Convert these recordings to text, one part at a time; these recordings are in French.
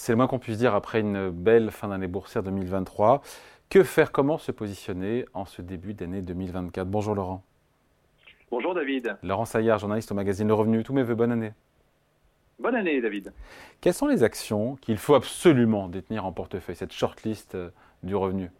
C'est le moins qu'on puisse dire après une belle fin d'année boursière 2023. Que faire Comment se positionner en ce début d'année 2024 Bonjour Laurent. Bonjour David. Laurent Saillard, journaliste au magazine Le Revenu. Tous mes voeux, bonne année. Bonne année David. Quelles sont les actions qu'il faut absolument détenir en portefeuille, cette shortlist euh, du revenu?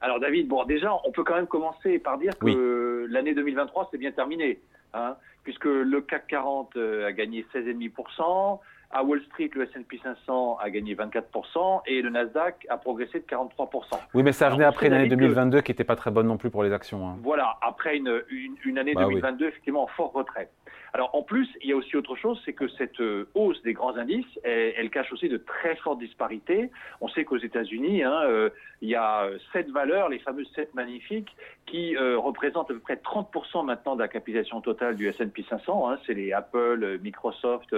Alors David, bon déjà, on peut quand même commencer par dire que l'année 2023 c'est bien terminé, hein, puisque le CAC 40 euh, a gagné 16,5%, à Wall Street, le S&P 500 a gagné 24% et le Nasdaq a progressé de 43%. Oui, mais ça venait après une année 2022 qui n'était pas très bonne non plus pour les actions. Hein. Voilà, après une, une, année 2022 bah effectivement en fort retrait. Alors en plus, il y a aussi autre chose, c'est que cette euh, hausse des grands indices, elle, cache aussi de très fortes disparités. On sait qu'aux États-Unis, hein, euh, il y a sept valeurs, les fameuses sept magnifiques, qui représentent à peu près 30% maintenant de la capitalisation totale du S&P 500. Hein. c'est les Apple, Microsoft,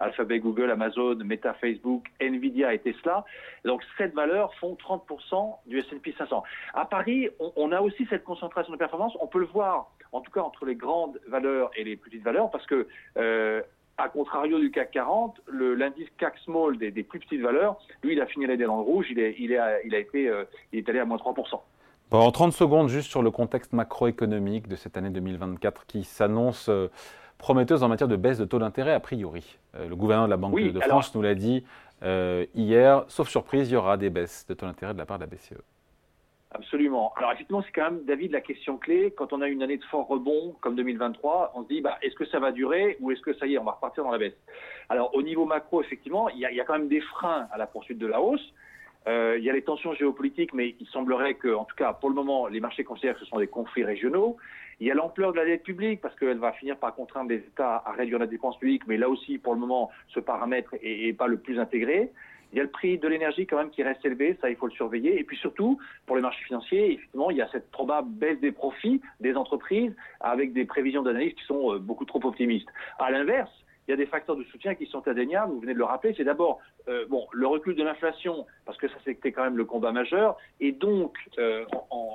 Alphabet, Google, Amazon, Meta, Facebook, Nvidia et Tesla. Donc sept valeurs font 30% du S&P 500. À Paris, on, a aussi cette concentration de performance. On peut le voir en tout cas entre les grandes valeurs et les petites valeurs, parce que euh, à contrario du CAC 40, l'indice CAC Small des, plus petites valeurs, lui, il a fini l'année dans le rouge, il est, il, a été, euh, il est allé à moins 3%. En 30 secondes, juste sur le contexte macroéconomique de cette année 2024 qui s'annonce euh, prometteuse en matière de baisse de taux d'intérêt a priori. le gouverneur de la Banque de France nous l'a dit hier, sauf surprise, il y aura des baisses de taux d'intérêt de la part de la BCE. Absolument. Alors effectivement, c'est quand même, David, la question clé. Quand on a une année de fort rebond comme 2023, on se dit, bah, est-ce que ça va durer ou est-ce que ça y est, on va repartir dans la baisse? Alors au niveau macro, effectivement, il y, a, quand même des freins à la poursuite de la hausse. Euh, il y a les tensions géopolitiques, mais il semblerait que, en tout cas, pour le moment, les marchés considèrent que ce sont des conflits régionaux. Il y a l'ampleur de la dette publique, parce qu'elle va finir par contraindre les États à réduire la dépense publique, mais là aussi, pour le moment, ce paramètre est pas le plus intégré. Il y a le prix de l'énergie quand même qui reste élevé, ça il faut le surveiller. Et puis surtout, pour les marchés financiers, effectivement, il y a cette probable baisse des profits des entreprises avec des prévisions d'analyse qui sont euh, beaucoup trop optimistes. À l'inverse, il y a des facteurs de soutien qui sont indéniables, vous venez de le rappeler, c'est d'abord euh, bon, le recul de l'inflation, parce que ça c'était quand même le combat majeur, et donc euh, en,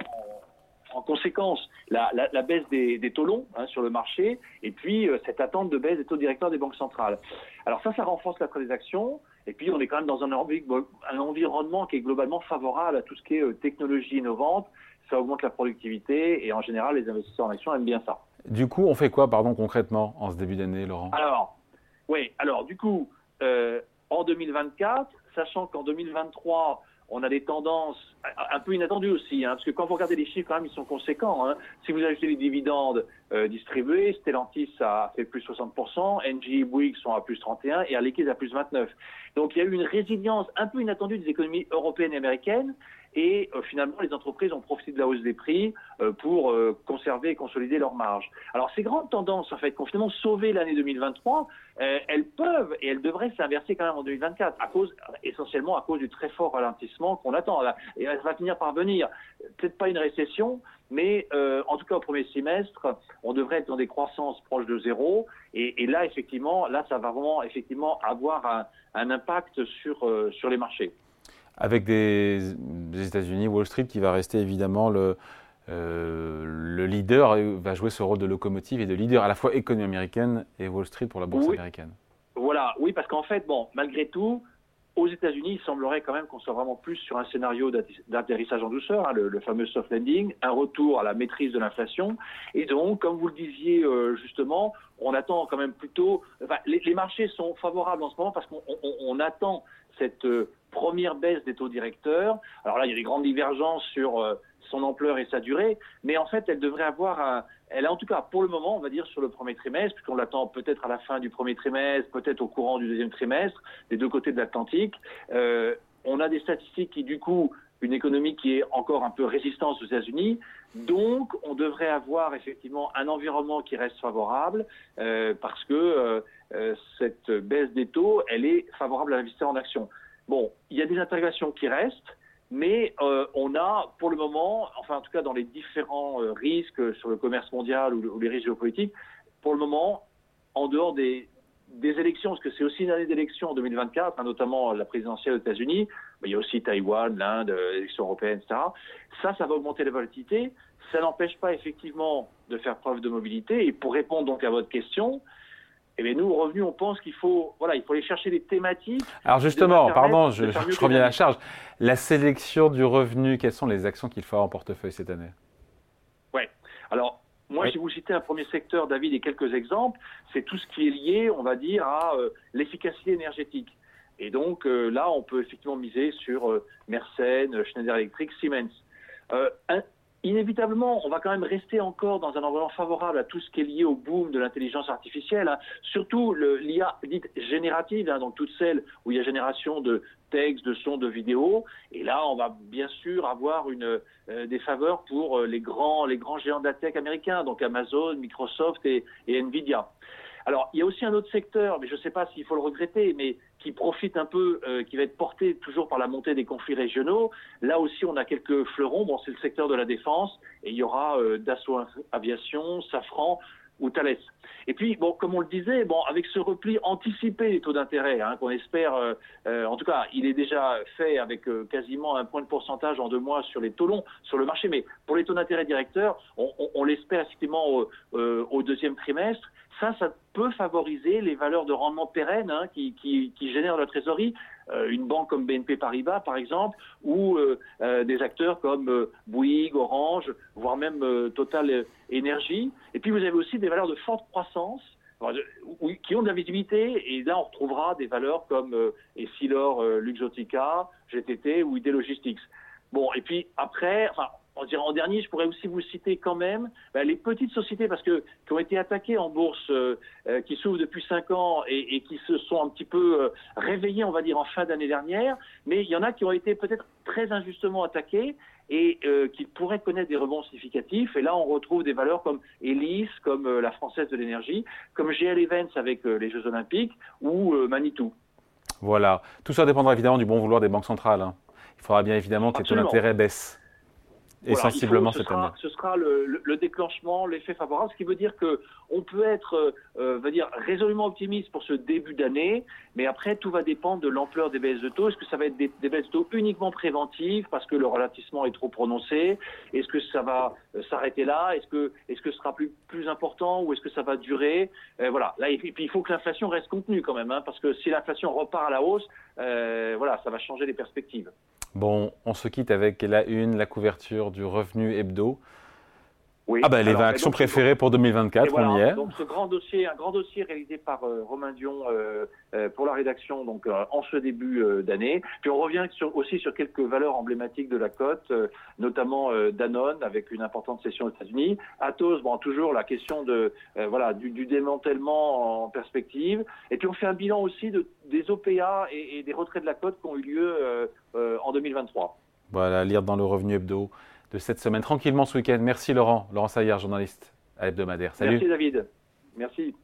en, conséquence la, la, la baisse des, des taux longs hein, sur le marché, et puis cette attente de baisse des taux directeurs des banques centrales. Alors ça, ça renforce la des actions. Et puis, on est quand même dans un, environnement qui est globalement favorable à tout ce qui est euh, technologie innovante. Ça augmente la productivité et en général, les investisseurs en action aiment bien ça. Du coup, on fait quoi, pardon, concrètement en ce début d'année, Laurent? Alors, oui, alors du coup, euh, en 2024, sachant qu'en 2023, on a des tendances un peu inattendues aussi, hein, parce que quand vous regardez les chiffres, quand même, ils sont conséquents. Hein. Si vous ajoutez les dividendes euh, distribués, Stellantis a fait plus 60%, NG Bouygues sont à plus 31 et Air Liquide à plus 29. Donc il y a eu une résilience un peu inattendue des économies européennes et américaines et euh, finalement les entreprises ont profité de la hausse des prix euh, pour euh, conserver et consolider leurs marges. Alors ces grandes tendances en fait qui ont finalement sauvé l'année 2023, elles peuvent et elles devraient s'inverser quand même en 2024 à cause essentiellement à cause du très fort ralentissement qu'on attend et elle va finir par venir. Peut-être pas une récession, mais en tout cas au premier semestre, on devrait être dans des croissances proches de zéro et, là effectivement là ça va vraiment effectivement avoir un, un impact sur sur les marchés avec des, États-Unis, Wall Street qui va rester évidemment le, euh, le leader, va jouer ce rôle de locomotive et de leader à la fois économie américaine et Wall Street pour la bourse américaine. Voilà, oui, parce qu'en fait, bon, malgré tout, aux États-Unis, il semblerait quand même qu'on soit vraiment plus sur un scénario d'atterrissage en douceur, hein, le, fameux soft landing, un retour à la maîtrise de l'inflation. Et donc, comme vous le disiez euh, justement, on attend quand même plutôt. Enfin, les, les, marchés sont favorables en ce moment parce qu'on attend cette euh, première baisse des taux directeurs. Alors là, il y a des grandes divergences sur euh, son ampleur et sa durée, mais en fait, elle devrait avoir un, elle a en tout cas pour le moment, on va dire sur le premier trimestre, puisqu'on l'attend peut-être à la fin du premier trimestre, peut-être au courant du deuxième trimestre, des deux côtés de l'Atlantique. Euh, on a des statistiques qui, du coup, une économie qui est encore un peu résistante aux États-Unis. Donc, on devrait avoir effectivement un environnement qui reste favorable euh, parce que euh, euh, cette baisse des taux, elle est favorable à l'investisseur en action. Bon, il y a des interrogations qui restent, mais on a pour le moment, enfin en tout cas dans les différents risques sur le commerce mondial ou, les risques géopolitiques, pour le moment, en dehors des, élections, parce que c'est aussi une année d'élection en 2024, hein, notamment la présidentielle aux États-Unis, mais il y a aussi Taïwan, l'Inde, l'élection européenne, etc. Ça, ça va augmenter la volatilité. Ça n'empêche pas effectivement de faire preuve de mobilité. Et pour répondre donc à votre question, eh bien nous, revenus, on pense qu'il faut, voilà, il faut aller chercher des thématiques. Alors justement, pardon, je, je reviens à la charge. La sélection du revenu, quelles sont les actions qu'il faut avoir en portefeuille cette année? Oui. Alors, moi, si vous citez un premier secteur, David, et quelques exemples, c'est tout ce qui est lié, on va dire, à euh, l'efficacité énergétique. Et donc euh, là, on peut effectivement miser sur euh, Mersenne, Schneider Electric, Siemens. Un, inévitablement, on va quand même rester encore dans un environnement favorable à tout ce qui est lié au boom de l'intelligence artificielle, hein. surtout l'IA dite générative, hein, donc toutes celles où il y a génération de textes, de sons, de vidéos. Et là, on va bien sûr avoir euh, des faveurs pour euh, les grands, les grands géants de la tech américains, donc Amazon, Microsoft et Nvidia. Alors, il y a aussi un autre secteur, mais je ne sais pas s'il faut le regretter, mais qui profite un peu, euh, qui va être porté toujours par la montée des conflits régionaux. Là aussi, on a quelques fleurons. Bon, c'est le secteur de la défense, et il y aura euh, Dassault Aviation, Safran ou Thales. Et puis, bon, comme on le disait, bon, avec ce repli anticipé des taux d'intérêt, hein, qu'on espère, euh, en tout cas, il est déjà fait avec quasiment un point de pourcentage en deux mois sur les taux longs sur le marché, mais pour les taux d'intérêt directeurs, on, l'espère effectivement au deuxième trimestre. Ça, ça peut favoriser les valeurs de rendement pérennes hein, qui, génèrent la trésorerie. Euh, une banque comme BNP Paribas, par exemple, ou euh, euh, des acteurs comme Bouygues, Orange, voire même Total Énergie. Et puis vous avez aussi des valeurs de forte croissance qui ont de la visibilité. Et là, on retrouvera des valeurs comme Essilor, Luxotica, GTT ou ID Logistics. Bon, et puis après, en dernier, je pourrais aussi vous citer quand même ben, les petites sociétés parce que qui ont été attaquées en bourse, euh, euh, qui s'ouvrent depuis cinq ans et, qui se sont un petit peu euh, réveillées, on va dire, en fin d'année dernière. Mais il y en a qui ont été peut-être très injustement attaquées et qui pourraient connaître des rebonds significatifs. Et là, on retrouve des valeurs comme Elis, comme la Française de l'énergie, comme GL Events avec les Jeux Olympiques ou Manitou. Voilà. Tout ça dépendra évidemment du bon vouloir des banques centrales. Hein. Il faudra bien évidemment que les taux d'intérêt baissent et sensiblement cette année. Ce sera le, le, déclenchement, l'effet favorable, ce qui veut dire que on peut être, euh, euh, va dire, résolument optimiste pour ce début d'année, mais après tout va dépendre de l'ampleur des baisses de taux. Est-ce que ça va être des, baisses de taux uniquement préventives parce que le ralentissement est trop prononcé? Est-ce que ça va euh, s'arrêter là? Est-ce que, est-ce que ce sera plus, plus important ou est-ce que ça va durer? Voilà. Là, et puis, il faut que l'inflation reste contenue quand même, hein, parce que si l'inflation repart à la hausse, voilà, ça va changer les perspectives. Bon, on se quitte avec la une, la couverture du revenu hebdo. Ah ben les 20 actions préférées pour 2024, on y est. Donc ce grand dossier, un grand dossier réalisé par euh, Romain Dion euh, euh, pour la rédaction donc en ce début d'année. Puis on revient aussi sur quelques valeurs emblématiques de la cote, notamment Danone avec une importante session aux États-Unis. Atos, bon toujours la question de voilà du, démantèlement en perspective. Et puis on fait un bilan aussi de, des OPA et, et des retraits de la cote qui ont eu lieu en 2023. Voilà, lire dans le revenu hebdo de cette semaine tranquillement ce week-end. Merci Laurent, Laurent Saillard, journaliste à hebdomadaire. Salut. Merci David. Merci.